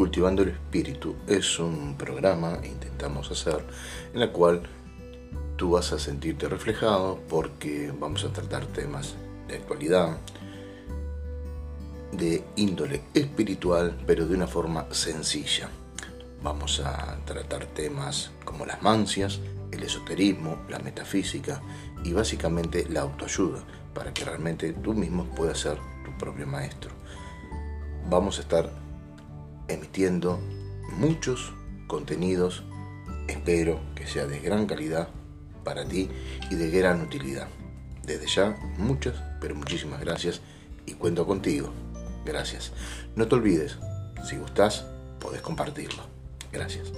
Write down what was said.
Cultivando el Espíritu es un programa, intentamos hacer, en el cual tú vas a sentirte reflejado porque vamos a tratar temas de actualidad, de índole espiritual, pero de una forma sencilla. Vamos a tratar temas como las mancias, el esoterismo, la metafísica y básicamente la autoayuda, para que realmente tú mismo puedas ser tu propio maestro. Vamos a estar emitiendo muchos contenidos, espero que sea de gran calidad para ti y de gran utilidad. Desde ya, muchas, pero muchísimas gracias y cuento contigo. Gracias. No te olvides, si gustas, podés compartirlo. Gracias.